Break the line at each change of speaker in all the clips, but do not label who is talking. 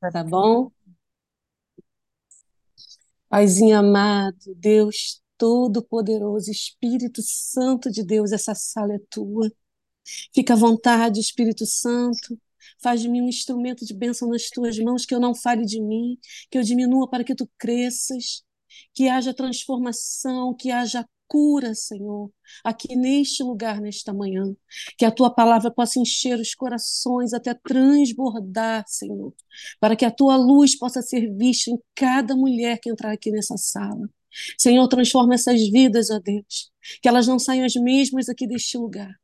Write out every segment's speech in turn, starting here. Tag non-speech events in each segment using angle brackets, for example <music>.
Tá bom? Paizinho amado, Deus Todo-Poderoso, Espírito Santo de Deus, essa sala é tua. Fica à vontade, Espírito Santo. Faz de mim um instrumento de bênção nas tuas mãos, que eu não fale de mim, que eu diminua para que tu cresças, que haja transformação, que haja cura, Senhor, aqui neste lugar, nesta manhã. Que a tua palavra possa encher os corações até transbordar, Senhor, para que a tua luz possa ser vista em cada mulher que entrar aqui nessa sala. Senhor, transforma essas vidas, ó Deus, que elas não saiam as mesmas aqui deste lugar.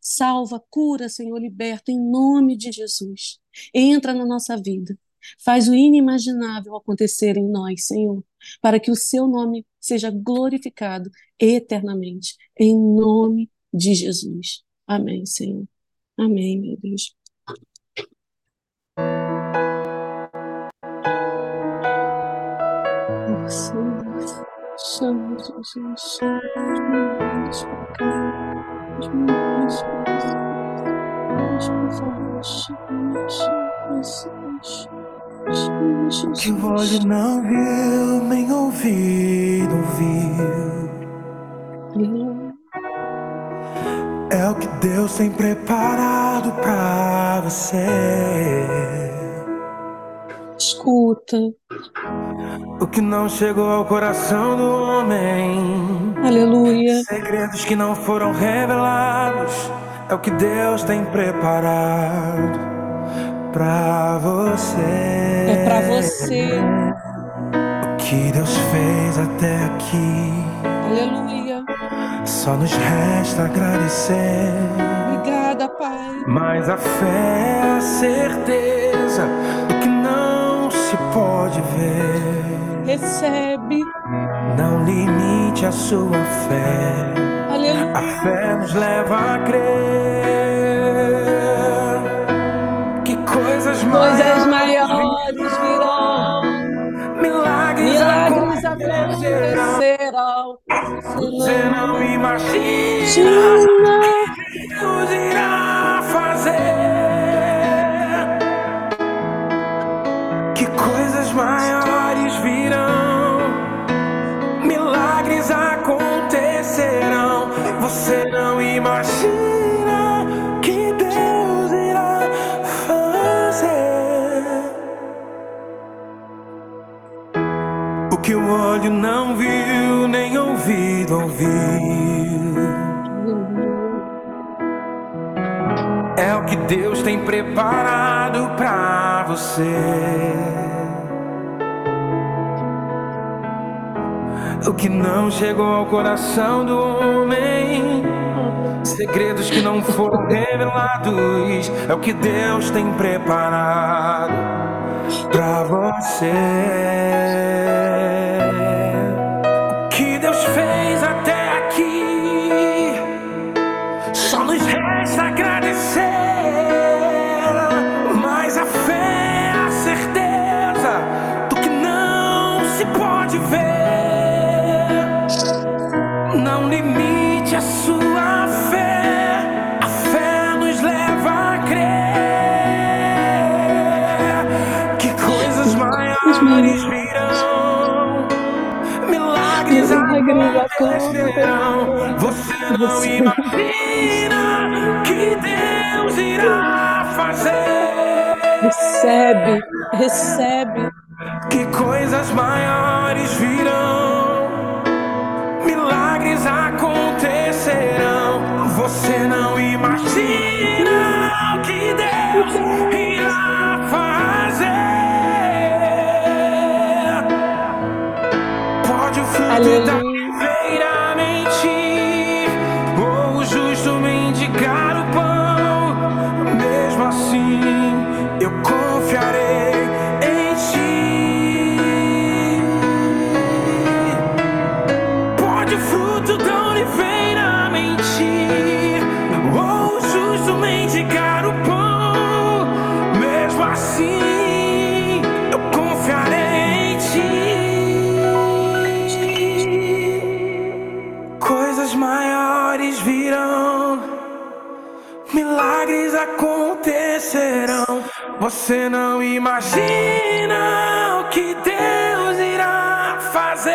Salva, cura, Senhor, liberta em nome de Jesus. Entra na nossa vida. Faz o inimaginável acontecer em nós, Senhor, para que o seu nome seja glorificado eternamente, em nome de Jesus. Amém, Senhor. Amém, meu Deus.
Que o olho não viu, nem ouvido ouviu. É o que Deus tem preparado pra você.
Escuta.
O que não chegou ao coração do homem.
Aleluia.
Segredos que não foram revelados. É o que Deus tem preparado pra você.
É pra você.
O que Deus fez até aqui.
Aleluia.
Só nos resta agradecer.
Obrigada, Pai.
Mas a fé é a certeza do que não se pode ver.
Recebe.
Não limite a sua fé.
Aleluia.
A fé nos leva a crer coisas,
coisas maiores virão.
Milagres,
Milagres acontecerão.
Você não imagina que Deus irá fazer. Que coisas maiores virão. O que o olho não viu, nem ouvido ouviu. É o que Deus tem preparado pra você. O que não chegou ao coração do homem. Segredos que não foram <laughs> revelados. É o que Deus tem preparado pra você. Maiores virão. Milagres acontecerão. Você não imagina que Deus irá fazer.
Recebe, recebe.
Que coisas maiores virão, milagres acontecerão. Você não imagina que Deus irá
Aleluia.
mentir, ou o justo mendigar o pão. Mesmo assim, eu confiarei em ti. Pode fruto da oliveira Você não imagina o que Deus irá fazer.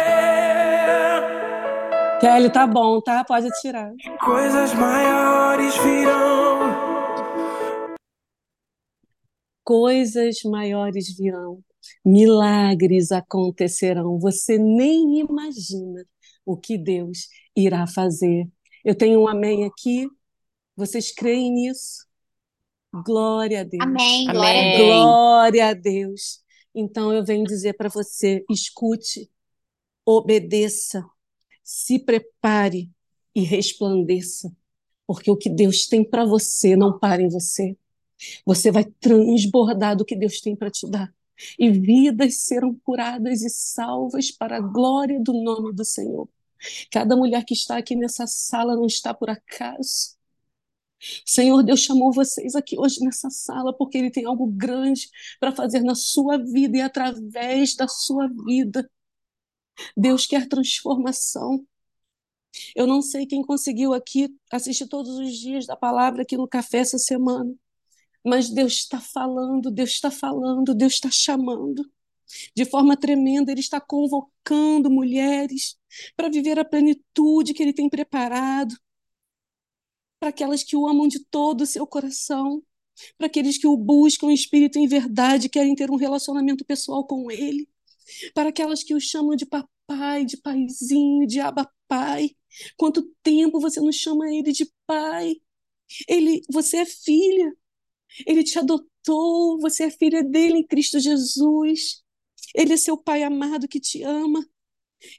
Kelly, tá bom, tá? Pode tirar.
Coisas maiores virão.
Coisas maiores virão. Milagres acontecerão. Você nem imagina o que Deus irá fazer. Eu tenho um amém aqui. Vocês creem nisso? Glória a Deus.
Amém.
Amém. Glória a Deus. Então eu venho dizer para você: escute, obedeça, se prepare e resplandeça, porque o que Deus tem para você não para em você. Você vai transbordar do que Deus tem para te dar. E vidas serão curadas e salvas para a glória do nome do Senhor. Cada mulher que está aqui nessa sala não está por acaso. Senhor, Deus chamou vocês aqui hoje nessa sala porque Ele tem algo grande para fazer na sua vida e através da sua vida. Deus quer transformação. Eu não sei quem conseguiu aqui assistir todos os dias da palavra aqui no café essa semana, mas Deus está falando, Deus está falando, Deus está chamando. De forma tremenda, Ele está convocando mulheres para viver a plenitude que Ele tem preparado para aquelas que o amam de todo o seu coração, para aqueles que o buscam em espírito em verdade, querem ter um relacionamento pessoal com ele, para aquelas que o chamam de papai, de paizinho, de abapai. Quanto tempo você não chama ele de pai? Ele, você é filha. Ele te adotou, você é filha dele em Cristo Jesus. Ele é seu pai amado que te ama.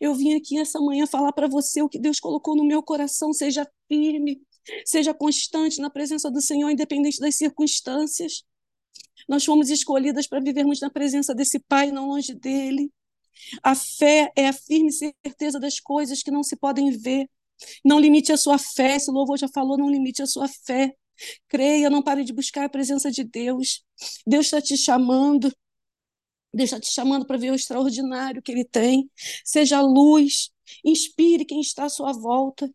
Eu vim aqui essa manhã falar para você o que Deus colocou no meu coração. Seja firme, Seja constante na presença do Senhor, independente das circunstâncias. Nós fomos escolhidas para vivermos na presença desse Pai, não longe dele. A fé é a firme certeza das coisas que não se podem ver. Não limite a sua fé, esse louvor já falou, não limite a sua fé. Creia, não pare de buscar a presença de Deus. Deus está te chamando. Deus está te chamando para ver o extraordinário que Ele tem. Seja luz, inspire quem está à sua volta.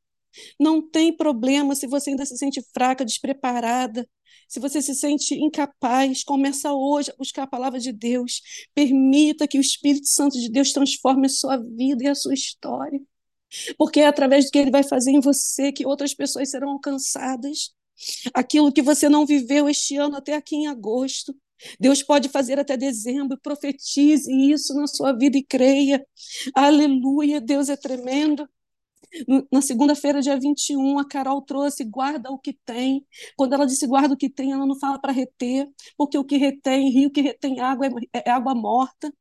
Não tem problema se você ainda se sente fraca, despreparada, se você se sente incapaz, começa hoje a buscar a palavra de Deus. Permita que o Espírito Santo de Deus transforme a sua vida e a sua história. Porque é através do que ele vai fazer em você que outras pessoas serão alcançadas. Aquilo que você não viveu este ano até aqui em agosto, Deus pode fazer até dezembro. Profetize isso na sua vida e creia. Aleluia, Deus é tremendo. Na segunda-feira, dia 21, a Carol trouxe guarda o que tem. Quando ela disse guarda o que tem, ela não fala para reter, porque o que retém, rio que retém água é, é água morta.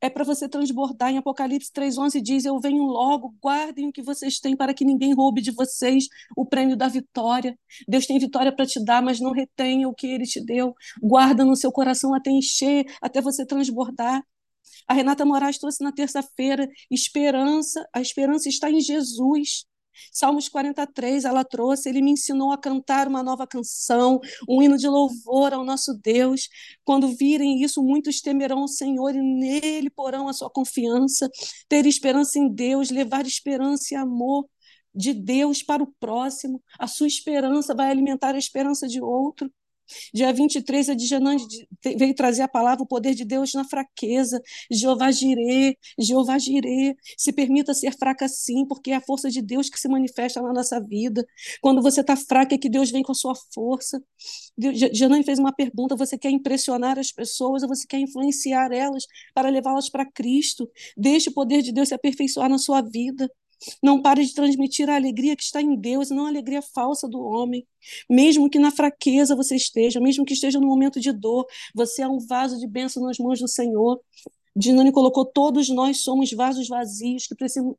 É para você transbordar. Em Apocalipse 3,11 diz: Eu venho logo, guardem o que vocês têm para que ninguém roube de vocês o prêmio da vitória. Deus tem vitória para te dar, mas não retenha o que ele te deu. Guarda no seu coração até encher, até você transbordar. A Renata Moraes trouxe na terça-feira esperança, a esperança está em Jesus. Salmos 43, ela trouxe, ele me ensinou a cantar uma nova canção, um hino de louvor ao nosso Deus. Quando virem isso, muitos temerão o Senhor e nele porão a sua confiança. Ter esperança em Deus, levar esperança e amor de Deus para o próximo. A sua esperança vai alimentar a esperança de outro. Dia 23 é de Janã veio trazer a palavra, o poder de Deus na fraqueza. Jeová Jirê, Jeová Jirê. Se permita ser fraca sim, porque é a força de Deus que se manifesta na nossa vida. Quando você está fraca, é que Deus vem com a sua força. Janã fez uma pergunta: você quer impressionar as pessoas ou você quer influenciar elas para levá-las para Cristo? Deixe o poder de Deus se aperfeiçoar na sua vida. Não pare de transmitir a alegria que está em Deus, não a alegria falsa do homem. Mesmo que na fraqueza você esteja, mesmo que esteja no momento de dor, você é um vaso de bênção nas mãos do Senhor. Dinani colocou: todos nós somos vasos vazios, que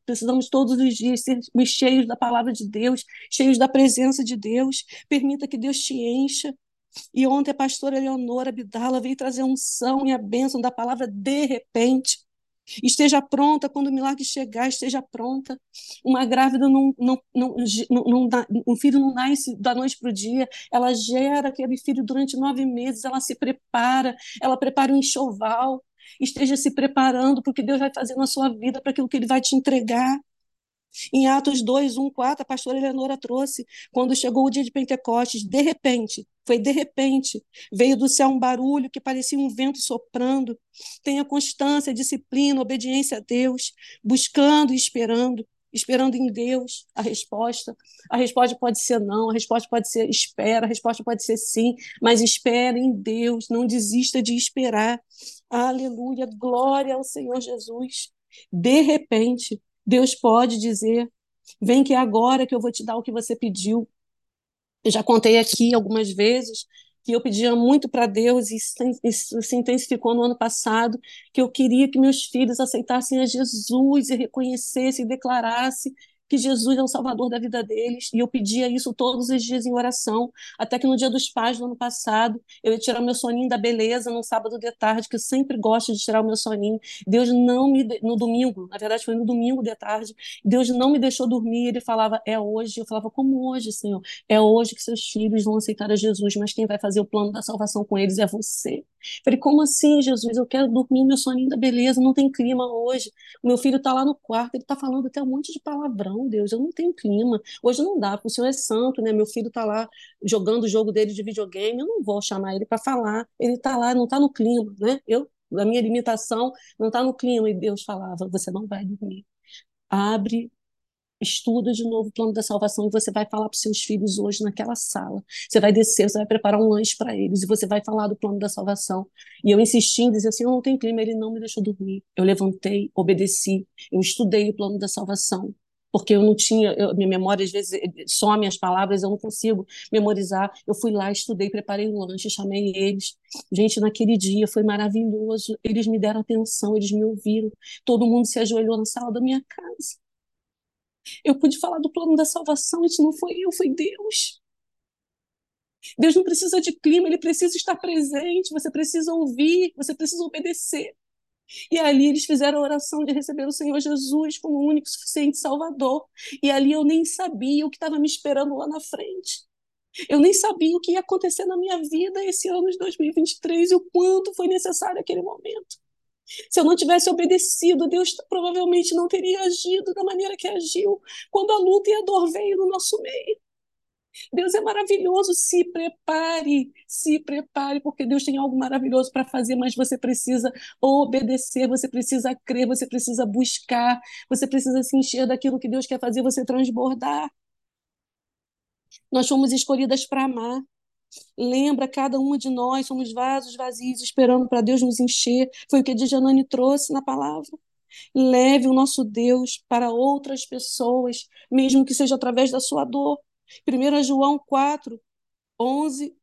precisamos todos os dias ser cheios da palavra de Deus, cheios da presença de Deus. Permita que Deus te encha. E ontem a pastora Eleonora Abdala veio trazer a unção e a bênção da palavra de repente. Esteja pronta quando o milagre chegar, esteja pronta. Uma grávida não, não, não, não, um filho não nasce da noite para o dia, ela gera aquele filho durante nove meses, ela se prepara, ela prepara um enxoval. Esteja se preparando para o que Deus vai fazer na sua vida, para aquilo que Ele vai te entregar. Em Atos 2, 1, 4, a pastora Eleonora trouxe, quando chegou o dia de Pentecostes, de repente, foi de repente, veio do céu um barulho que parecia um vento soprando. Tenha constância, disciplina, obediência a Deus, buscando e esperando, esperando em Deus a resposta. A resposta pode ser não, a resposta pode ser espera, a resposta pode ser sim, mas espere em Deus, não desista de esperar. Aleluia, glória ao Senhor Jesus. De repente, Deus pode dizer: vem que é agora que eu vou te dar o que você pediu. Eu já contei aqui algumas vezes que eu pedia muito para Deus, e isso se intensificou no ano passado, que eu queria que meus filhos aceitassem a Jesus e reconhecessem e declarassem que Jesus é o salvador da vida deles, e eu pedia isso todos os dias em oração, até que no dia dos pais do ano passado, eu ia tirar meu soninho da beleza no sábado de tarde, que eu sempre gosto de tirar o meu soninho. Deus não me no domingo, na verdade foi no domingo de tarde, Deus não me deixou dormir, ele falava: "É hoje". Eu falava: "Como hoje, Senhor? É hoje que seus filhos vão aceitar a Jesus, mas quem vai fazer o plano da salvação com eles é você". Falei: "Como assim, Jesus? Eu quero dormir meu soninho da beleza, não tem clima hoje. Meu filho está lá no quarto, ele está falando até um monte de palavrão Deus, eu não tenho clima. Hoje não dá, porque o Senhor é santo, né? Meu filho está lá jogando o jogo dele de videogame, eu não vou chamar ele para falar. Ele está lá, não está no clima, né? Eu, a minha limitação não está no clima. E Deus falava: você não vai dormir. Abre estuda de novo o plano da salvação e você vai falar para os seus filhos hoje naquela sala. Você vai descer, você vai preparar um lanche para eles e você vai falar do plano da salvação. E eu insisti em dizer assim: eu não tenho clima, ele não me deixou dormir. Eu levantei, obedeci, eu estudei o plano da salvação porque eu não tinha, eu, minha memória às vezes some as palavras, eu não consigo memorizar. Eu fui lá, estudei, preparei um lanche, chamei eles. Gente, naquele dia foi maravilhoso. Eles me deram atenção, eles me ouviram. Todo mundo se ajoelhou na sala da minha casa. Eu pude falar do plano da salvação, isso não foi eu, foi Deus. Deus não precisa de clima, ele precisa estar presente, você precisa ouvir, você precisa obedecer. E ali eles fizeram a oração de receber o Senhor Jesus como o único suficiente Salvador. E ali eu nem sabia o que estava me esperando lá na frente. Eu nem sabia o que ia acontecer na minha vida esse ano de 2023 e o quanto foi necessário aquele momento. Se eu não tivesse obedecido, Deus provavelmente não teria agido da maneira que agiu quando a luta e a dor veio no nosso meio. Deus é maravilhoso, se prepare, se prepare, porque Deus tem algo maravilhoso para fazer, mas você precisa obedecer, você precisa crer, você precisa buscar, você precisa se encher daquilo que Deus quer fazer, você transbordar. Nós fomos escolhidas para amar. Lembra, cada uma de nós somos vasos vazios, esperando para Deus nos encher. Foi o que a trouxe na palavra. Leve o nosso Deus para outras pessoas, mesmo que seja através da sua dor. 1 João 4, 11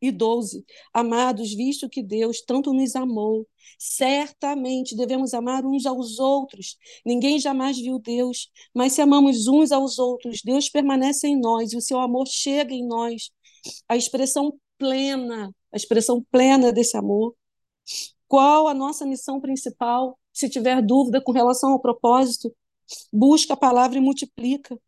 e 12. Amados, visto que Deus tanto nos amou, certamente devemos amar uns aos outros. Ninguém jamais viu Deus, mas se amamos uns aos outros, Deus permanece em nós e o seu amor chega em nós. A expressão plena, a expressão plena desse amor. Qual a nossa missão principal? Se tiver dúvida com relação ao propósito, busca a palavra e multiplica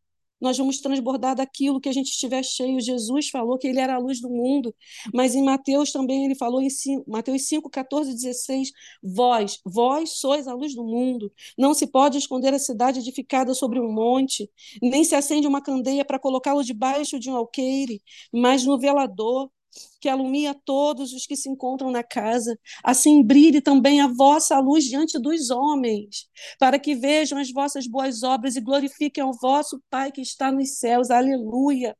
nós vamos transbordar daquilo que a gente estiver cheio. Jesus falou que ele era a luz do mundo, mas em Mateus também ele falou em 5, Mateus 5, 14 e 16, vós, vós sois a luz do mundo. Não se pode esconder a cidade edificada sobre um monte, nem se acende uma candeia para colocá-lo debaixo de um alqueire, mas no velador que alumia todos os que se encontram na casa. Assim brilhe também a vossa luz diante dos homens, para que vejam as vossas boas obras e glorifiquem ao vosso Pai que está nos céus. Aleluia.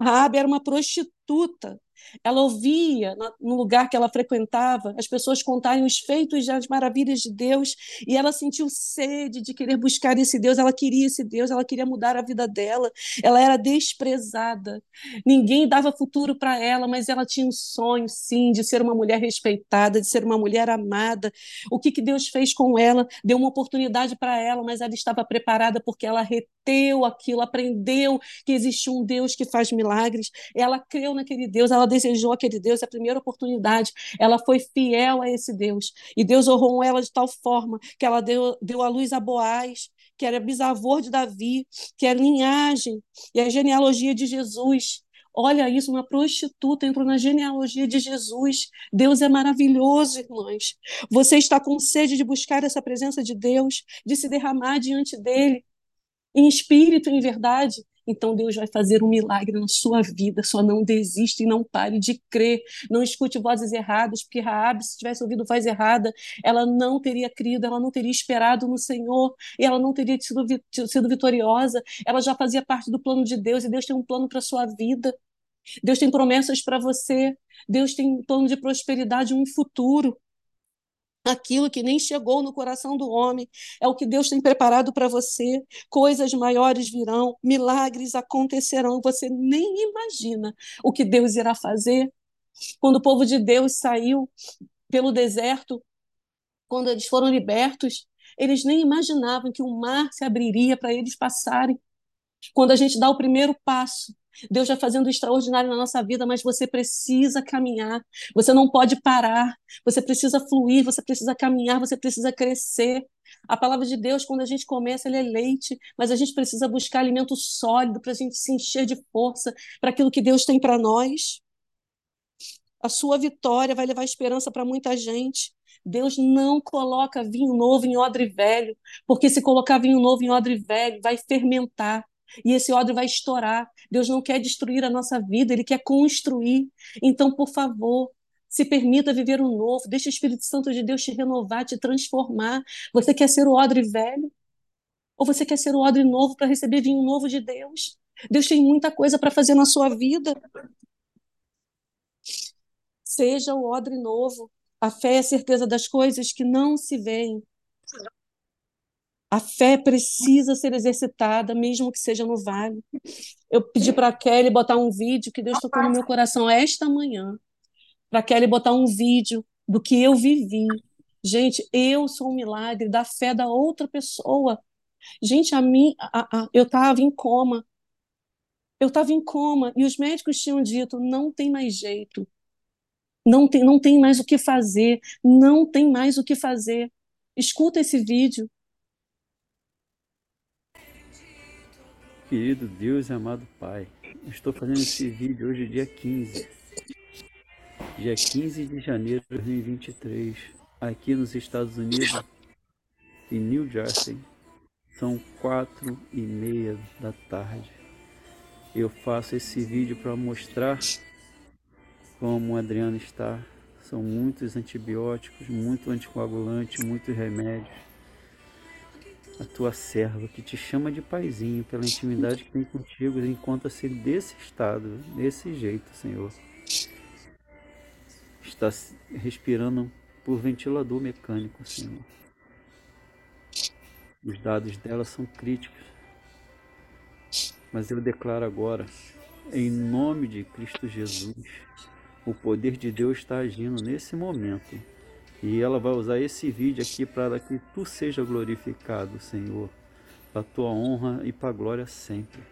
Raabe era uma prostituta, ela ouvia no lugar que ela frequentava as pessoas contarem os feitos e as maravilhas de Deus e ela sentiu sede de querer buscar esse Deus. Ela queria esse Deus, ela queria mudar a vida dela. Ela era desprezada. Ninguém dava futuro para ela, mas ela tinha um sonho, sim, de ser uma mulher respeitada, de ser uma mulher amada. O que, que Deus fez com ela? Deu uma oportunidade para ela, mas ela estava preparada porque ela reteu aquilo, aprendeu que existe um Deus que faz milagres. Ela creu naquele Deus, ela desejou aquele Deus, a primeira oportunidade, ela foi fiel a esse Deus. E Deus honrou ela de tal forma que ela deu, deu a luz a Boaz, que era bisavô de Davi, que é linhagem e a genealogia de Jesus. Olha isso, uma prostituta entrou na genealogia de Jesus. Deus é maravilhoso, irmãs. Você está com sede de buscar essa presença de Deus, de se derramar diante dele. Em espírito em verdade, então Deus vai fazer um milagre na sua vida. Só não desista e não pare de crer. Não escute vozes erradas, porque Raabe, se tivesse ouvido voz errada, ela não teria crido, ela não teria esperado no Senhor, e ela não teria sido, sido vitoriosa. Ela já fazia parte do plano de Deus, e Deus tem um plano para a sua vida. Deus tem promessas para você. Deus tem um plano de prosperidade, um futuro. Aquilo que nem chegou no coração do homem é o que Deus tem preparado para você. Coisas maiores virão, milagres acontecerão. Você nem imagina o que Deus irá fazer. Quando o povo de Deus saiu pelo deserto, quando eles foram libertos, eles nem imaginavam que o mar se abriria para eles passarem. Quando a gente dá o primeiro passo, Deus vai fazendo o extraordinário na nossa vida, mas você precisa caminhar. Você não pode parar. Você precisa fluir, você precisa caminhar, você precisa crescer. A palavra de Deus, quando a gente começa, ele é leite, mas a gente precisa buscar alimento sólido para a gente se encher de força para aquilo que Deus tem para nós. A sua vitória vai levar esperança para muita gente. Deus não coloca vinho novo em odre velho, porque se colocar vinho novo em odre velho, vai fermentar e esse ódio vai estourar. Deus não quer destruir a nossa vida, Ele quer construir. Então, por favor, se permita viver um novo, deixe o Espírito Santo de Deus te renovar, te transformar. Você quer ser o odre velho? Ou você quer ser o odre novo para receber vinho novo de Deus? Deus tem muita coisa para fazer na sua vida. Seja o odre novo. A fé é a certeza das coisas que não se veem, a fé precisa ser exercitada, mesmo que seja no vale. Eu pedi para a Kelly botar um vídeo que Deus tocou no meu coração esta manhã. Para a Kelly botar um vídeo do que eu vivi. Gente, eu sou um milagre da fé da outra pessoa. Gente, a mim, a, a, eu estava em coma. Eu estava em coma e os médicos tinham dito: não tem mais jeito. Não tem, não tem mais o que fazer. Não tem mais o que fazer. Escuta esse vídeo.
Querido Deus e amado Pai, estou fazendo esse vídeo hoje, dia 15, dia 15 de janeiro de 2023, aqui nos Estados Unidos, em New Jersey. São quatro e meia da tarde. Eu faço esse vídeo para mostrar como o Adriano está. São muitos antibióticos, muito anticoagulante, muitos remédios a tua serva, que te chama de paizinho pela intimidade que tem contigo, encontra-se desse estado, desse jeito, Senhor. Está respirando por ventilador mecânico, Senhor. Os dados dela são críticos. Mas eu declaro agora, em nome de Cristo Jesus, o poder de Deus está agindo nesse momento e ela vai usar esse vídeo aqui para que tu seja glorificado, Senhor, para tua honra e para glória sempre.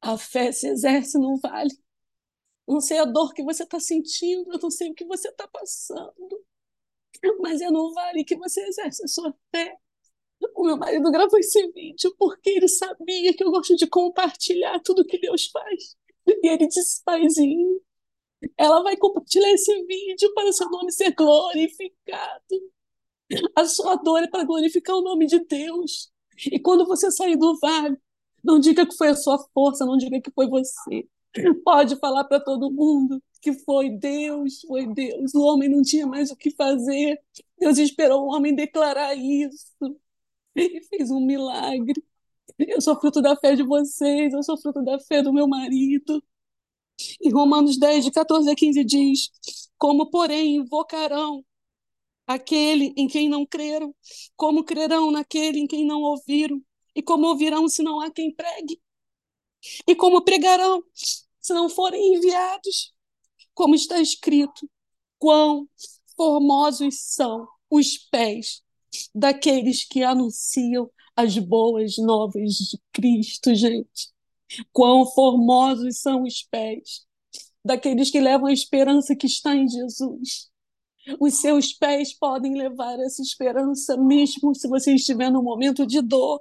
A fé se exerce no vale. Não sei a dor que você está sentindo, eu não sei o que você está passando, mas é no vale que você exerce a sua fé. O meu marido gravou esse vídeo porque ele sabia que eu gosto de compartilhar tudo que Deus faz. E ele disse, paizinho, ela vai compartilhar esse vídeo para seu nome ser glorificado. A sua dor é para glorificar o nome de Deus. E quando você sair do vale, não diga que foi a sua força, não diga que foi você. Pode falar para todo mundo que foi Deus, foi Deus. O homem não tinha mais o que fazer. Deus esperou o homem declarar isso. E fez um milagre. Eu sou fruto da fé de vocês, eu sou fruto da fé do meu marido. Em Romanos 10, de 14 a 15 diz: Como, porém, invocarão aquele em quem não creram? Como crerão naquele em quem não ouviram? E como ouvirão se não há quem pregue? E como pregarão se não forem enviados? Como está escrito: Quão formosos são os pés daqueles que anunciam as boas novas de Cristo, gente. Quão formosos são os pés daqueles que levam a esperança que está em Jesus. Os seus pés podem levar essa esperança, mesmo se você estiver num momento de dor.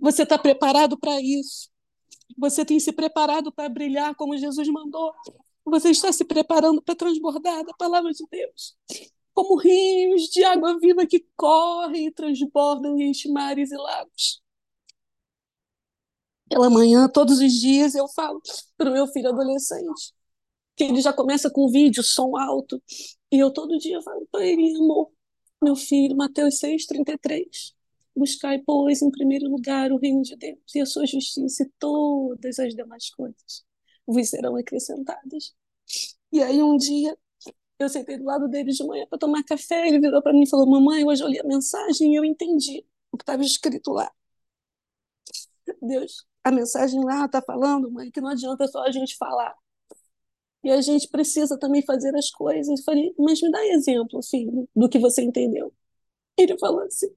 Você está preparado para isso. Você tem se preparado para brilhar como Jesus mandou. Você está se preparando para transbordar da palavra de Deus. como rios de água viva que correm e transbordam em mares e lagos. Pela manhã, todos os dias, eu falo para o meu filho adolescente, que ele já começa com vídeo, som alto, e eu todo dia falo para ele, amor, meu filho, Mateus 6,33, buscai, pois, em primeiro lugar o reino de Deus e a sua justiça, e todas as demais coisas vos serão acrescentadas. E aí um dia eu sentei do lado dele de manhã para tomar café, ele virou para mim e falou: Mamãe, hoje eu li a mensagem e eu entendi o que estava escrito lá. Deus, a mensagem lá está falando, mãe, que não adianta só a gente falar. E a gente precisa também fazer as coisas. Eu falei, mas me dá exemplo, filho, do que você entendeu. Ele falou assim: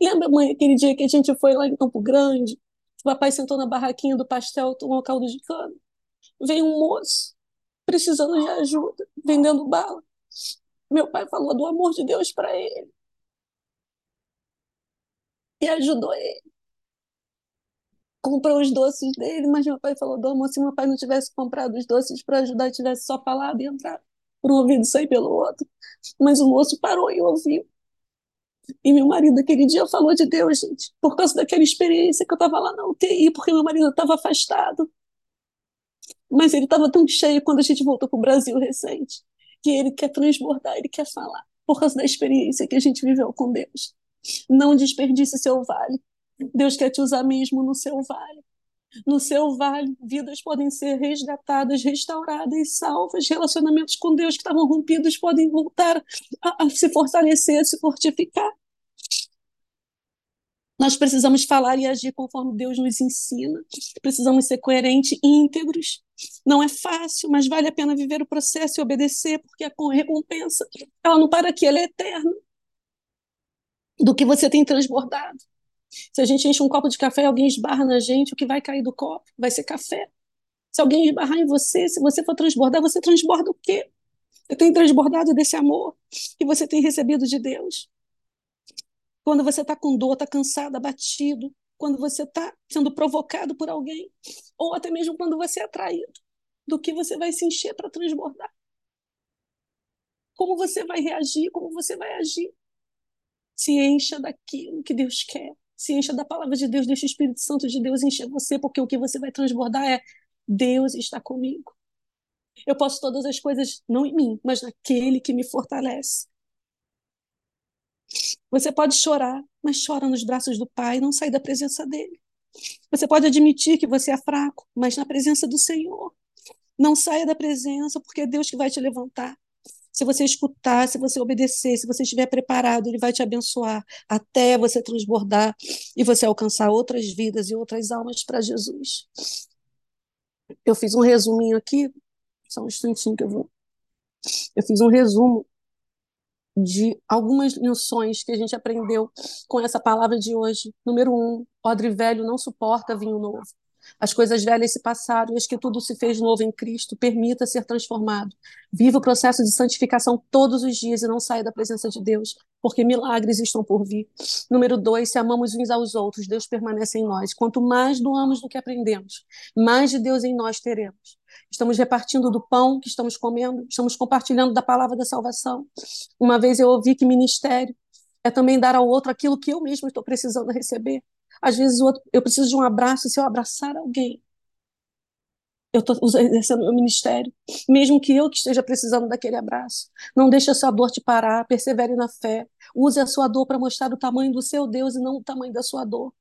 Lembra, mãe, aquele dia que a gente foi lá em Campo Grande? O papai sentou na barraquinha do pastel, tomou caldo de cana. Veio um moço precisando de ajuda, vendendo bala. Meu pai falou do amor de Deus para ele. E ajudou ele. Comprou os doces dele, mas meu pai falou do amor. Se meu pai não tivesse comprado os doces para ajudar, tivesse só falado e entrado por um ouvido e sair pelo outro. Mas o moço parou e ouviu. E meu marido aquele dia falou de Deus, gente, por causa daquela experiência que eu estava lá na UTI, porque meu marido estava afastado. Mas ele estava tão cheio quando a gente voltou para o Brasil recente, que ele quer transbordar, ele quer falar, por causa da experiência que a gente viveu com Deus. Não desperdice seu vale. Deus quer te usar mesmo no seu vale. No seu vale, vidas podem ser resgatadas, restauradas, salvas. Relacionamentos com Deus que estavam rompidos podem voltar a, a se fortalecer, a se fortificar. Nós precisamos falar e agir conforme Deus nos ensina. Precisamos ser coerentes e íntegros. Não é fácil, mas vale a pena viver o processo e obedecer, porque a recompensa, ela não para aqui, ela é eterna. Do que você tem transbordado. Se a gente enche um copo de café e alguém esbarra na gente, o que vai cair do copo vai ser café. Se alguém esbarrar em você, se você for transbordar, você transborda o quê? Você tem transbordado desse amor que você tem recebido de Deus. Quando você está com dor, está cansado, abatido, quando você está sendo provocado por alguém, ou até mesmo quando você é atraído, do que você vai se encher para transbordar. Como você vai reagir, como você vai agir. Se encha daquilo que Deus quer, se encha da palavra de Deus, deixa o Espírito Santo de Deus encher você, porque o que você vai transbordar é Deus está comigo. Eu posso todas as coisas, não em mim, mas naquele que me fortalece. Você pode chorar, mas chora nos braços do Pai, não sai da presença dele. Você pode admitir que você é fraco, mas na presença do Senhor. Não saia da presença, porque é Deus que vai te levantar. Se você escutar, se você obedecer, se você estiver preparado, Ele vai te abençoar até você transbordar e você alcançar outras vidas e outras almas para Jesus. Eu fiz um resuminho aqui, só um instantinho que eu vou. Eu fiz um resumo de algumas lições que a gente aprendeu com essa palavra de hoje. Número um, odre velho não suporta vinho novo. As coisas velhas se passaram e as que tudo se fez novo em Cristo. Permita ser transformado. Viva o processo de santificação todos os dias e não saia da presença de Deus, porque milagres estão por vir. Número dois, se amamos uns aos outros, Deus permanece em nós. Quanto mais doamos do que aprendemos, mais de Deus em nós teremos. Estamos repartindo do pão que estamos comendo, estamos compartilhando da palavra da salvação. Uma vez eu ouvi que ministério é também dar ao outro aquilo que eu mesmo estou precisando receber. Às vezes eu preciso de um abraço, se eu abraçar alguém, eu estou exercendo meu ministério, mesmo que eu que esteja precisando daquele abraço. Não deixe a sua dor te parar, persevere na fé. Use a sua dor para mostrar o tamanho do seu Deus e não o tamanho da sua dor.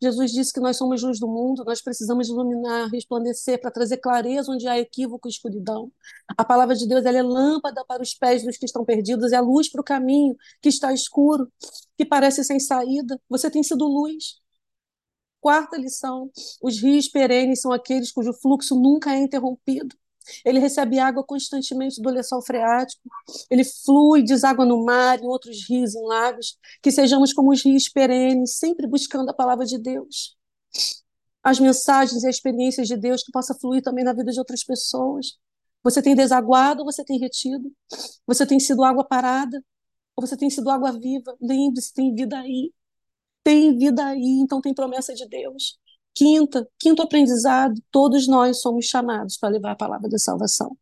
Jesus disse que nós somos luz do mundo, nós precisamos iluminar, resplandecer para trazer clareza onde há equívoco e escuridão. A palavra de Deus é lâmpada para os pés dos que estão perdidos, é luz para o caminho que está escuro, que parece sem saída. Você tem sido luz. Quarta lição: os rios perenes são aqueles cujo fluxo nunca é interrompido. Ele recebe água constantemente do lençol freático, ele flui, deságua no mar, em outros rios, em lagos, que sejamos como os rios perenes, sempre buscando a palavra de Deus. As mensagens e as experiências de Deus que possa fluir também na vida de outras pessoas. Você tem desaguado ou você tem retido? Você tem sido água parada ou você tem sido água viva? Lembre-se, tem vida aí tem vida aí, então tem promessa de Deus. Quinta, quinto aprendizado, todos nós somos chamados para levar a palavra da salvação.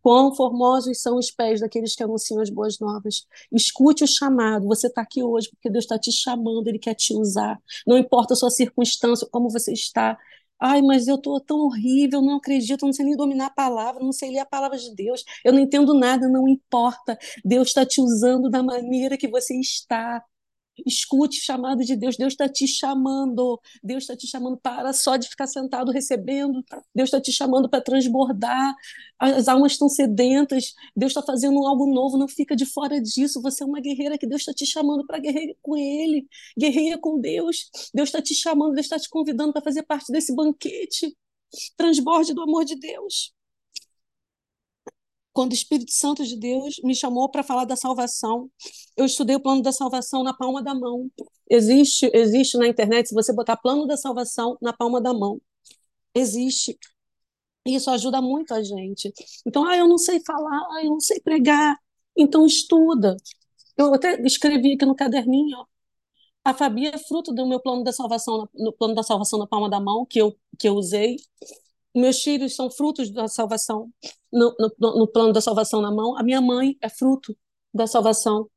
Quão formosos são os pés daqueles que anunciam as boas novas. Escute o chamado. Você está aqui hoje porque Deus está te chamando, Ele quer te usar. Não importa a sua circunstância, como você está. Ai, mas eu estou tão horrível, não acredito, não sei nem dominar a palavra, não sei ler a palavra de Deus, eu não entendo nada, não importa. Deus está te usando da maneira que você está. Escute o chamado de Deus. Deus está te chamando. Deus está te chamando para só de ficar sentado recebendo. Deus está te chamando para transbordar. As almas estão sedentas. Deus está fazendo algo novo. Não fica de fora disso. Você é uma guerreira que Deus está te chamando para guerrear com Ele. Guerreia com Deus. Deus está te chamando. Deus está te convidando para fazer parte desse banquete. Transborde do amor de Deus quando o Espírito Santo de Deus me chamou para falar da salvação, eu estudei o plano da salvação na palma da mão. Existe, existe na internet, se você botar plano da salvação na palma da mão, existe. Isso ajuda muito a gente. Então, ah, eu não sei falar, ah, eu não sei pregar. Então, estuda. Eu até escrevi aqui no caderninho, ó. A Fabi é fruto do meu plano da salvação, no plano da salvação na palma da mão, que eu, que eu usei meus filhos são frutos da salvação, no, no, no, plano da salvação na mão. A minha mãe é fruto da salvação,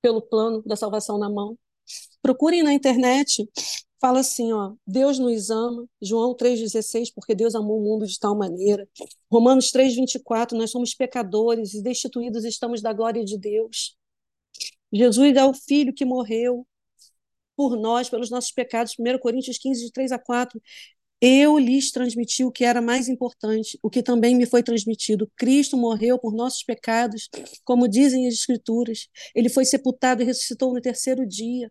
pelo plano da salvação na mão. Procurem na internet, fala assim, ó, Deus nos ama, João 3,16, porque Deus amou o mundo de tal maneira. Romanos 3,24, nós somos pecadores e destituídos estamos da glória de Deus. Jesus é o Filho que morreu por nós, pelos nossos pecados. 1 Coríntios 15, de 3 a 4. Eu lhes transmiti o que era mais importante, o que também me foi transmitido. Cristo morreu por nossos pecados, como dizem as Escrituras. Ele foi sepultado e ressuscitou no terceiro dia.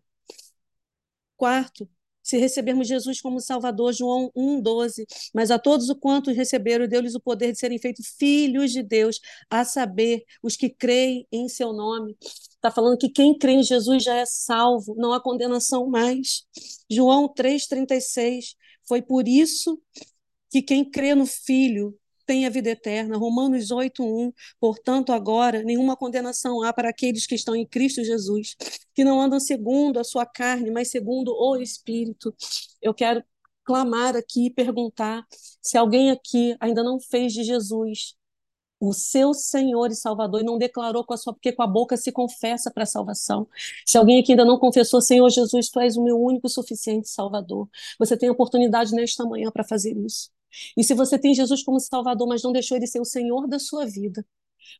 Quarto, se recebermos Jesus como Salvador, João 1,12. Mas a todos o quantos receberam, deu-lhes o poder de serem feitos filhos de Deus, a saber, os que creem em seu nome. Está falando que quem crê em Jesus já é salvo, não há condenação mais. João 3,36. Foi por isso que quem crê no Filho tem a vida eterna. Romanos 8:1. Portanto, agora nenhuma condenação há para aqueles que estão em Cristo Jesus, que não andam segundo a sua carne, mas segundo o Espírito. Eu quero clamar aqui e perguntar se alguém aqui ainda não fez de Jesus o seu Senhor e Salvador e não declarou com a sua, porque com a boca se confessa para a salvação. Se alguém aqui ainda não confessou, Senhor Jesus, tu és o meu único e suficiente Salvador, você tem oportunidade nesta manhã para fazer isso. E se você tem Jesus como Salvador, mas não deixou ele ser o Senhor da sua vida,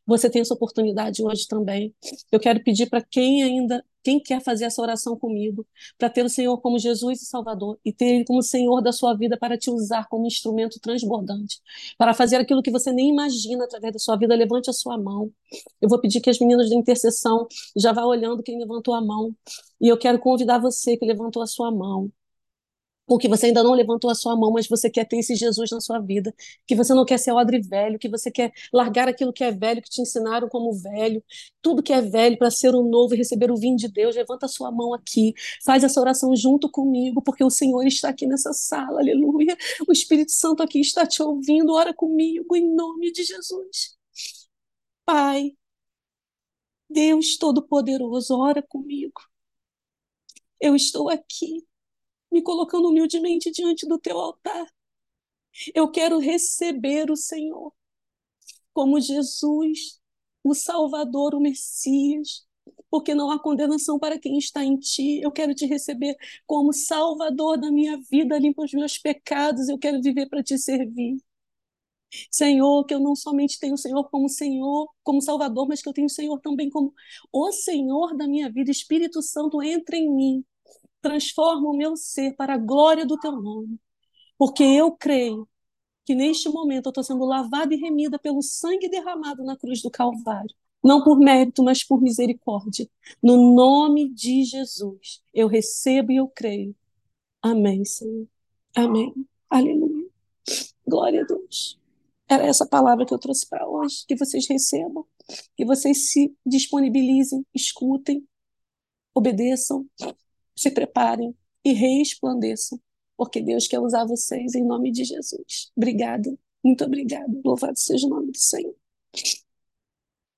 você tem essa oportunidade hoje também. Eu quero pedir para quem ainda quem quer fazer essa oração comigo, para ter o Senhor como Jesus e Salvador e ter Ele como Senhor da sua vida para te usar como instrumento transbordante, para fazer aquilo que você nem imagina através da sua vida, levante a sua mão. Eu vou pedir que as meninas da intercessão já vá olhando quem levantou a mão. E eu quero convidar você que levantou a sua mão porque você ainda não levantou a sua mão, mas você quer ter esse Jesus na sua vida, que você não quer ser odre velho, que você quer largar aquilo que é velho, que te ensinaram como velho, tudo que é velho para ser o novo e receber o vinho de Deus, levanta a sua mão aqui, faz essa oração junto comigo, porque o Senhor está aqui nessa sala, aleluia. O Espírito Santo aqui está te ouvindo, ora comigo em nome de Jesus. Pai, Deus Todo-Poderoso, ora comigo. Eu estou aqui me colocando humildemente diante do teu altar. Eu quero receber o Senhor como Jesus, o Salvador, o Messias, porque não há condenação para quem está em ti. Eu quero te receber como Salvador da minha vida, limpa os meus pecados, eu quero viver para te servir. Senhor, que eu não somente tenho o Senhor como Senhor, como Salvador, mas que eu tenho o Senhor também como o Senhor da minha vida. Espírito Santo, entra em mim transforma o meu ser para a glória do teu nome. Porque eu creio que neste momento eu estou sendo lavada e remida pelo sangue derramado na cruz do Calvário. Não por mérito, mas por misericórdia. No nome de Jesus, eu recebo e eu creio. Amém, Senhor. Amém. Aleluia. Glória a Deus. Era essa palavra que eu trouxe para hoje. Que vocês recebam, que vocês se disponibilizem, escutem, obedeçam se preparem e resplandeçam, porque Deus quer usar vocês em nome de Jesus. Obrigada, muito obrigada. Louvado seja o nome do Senhor.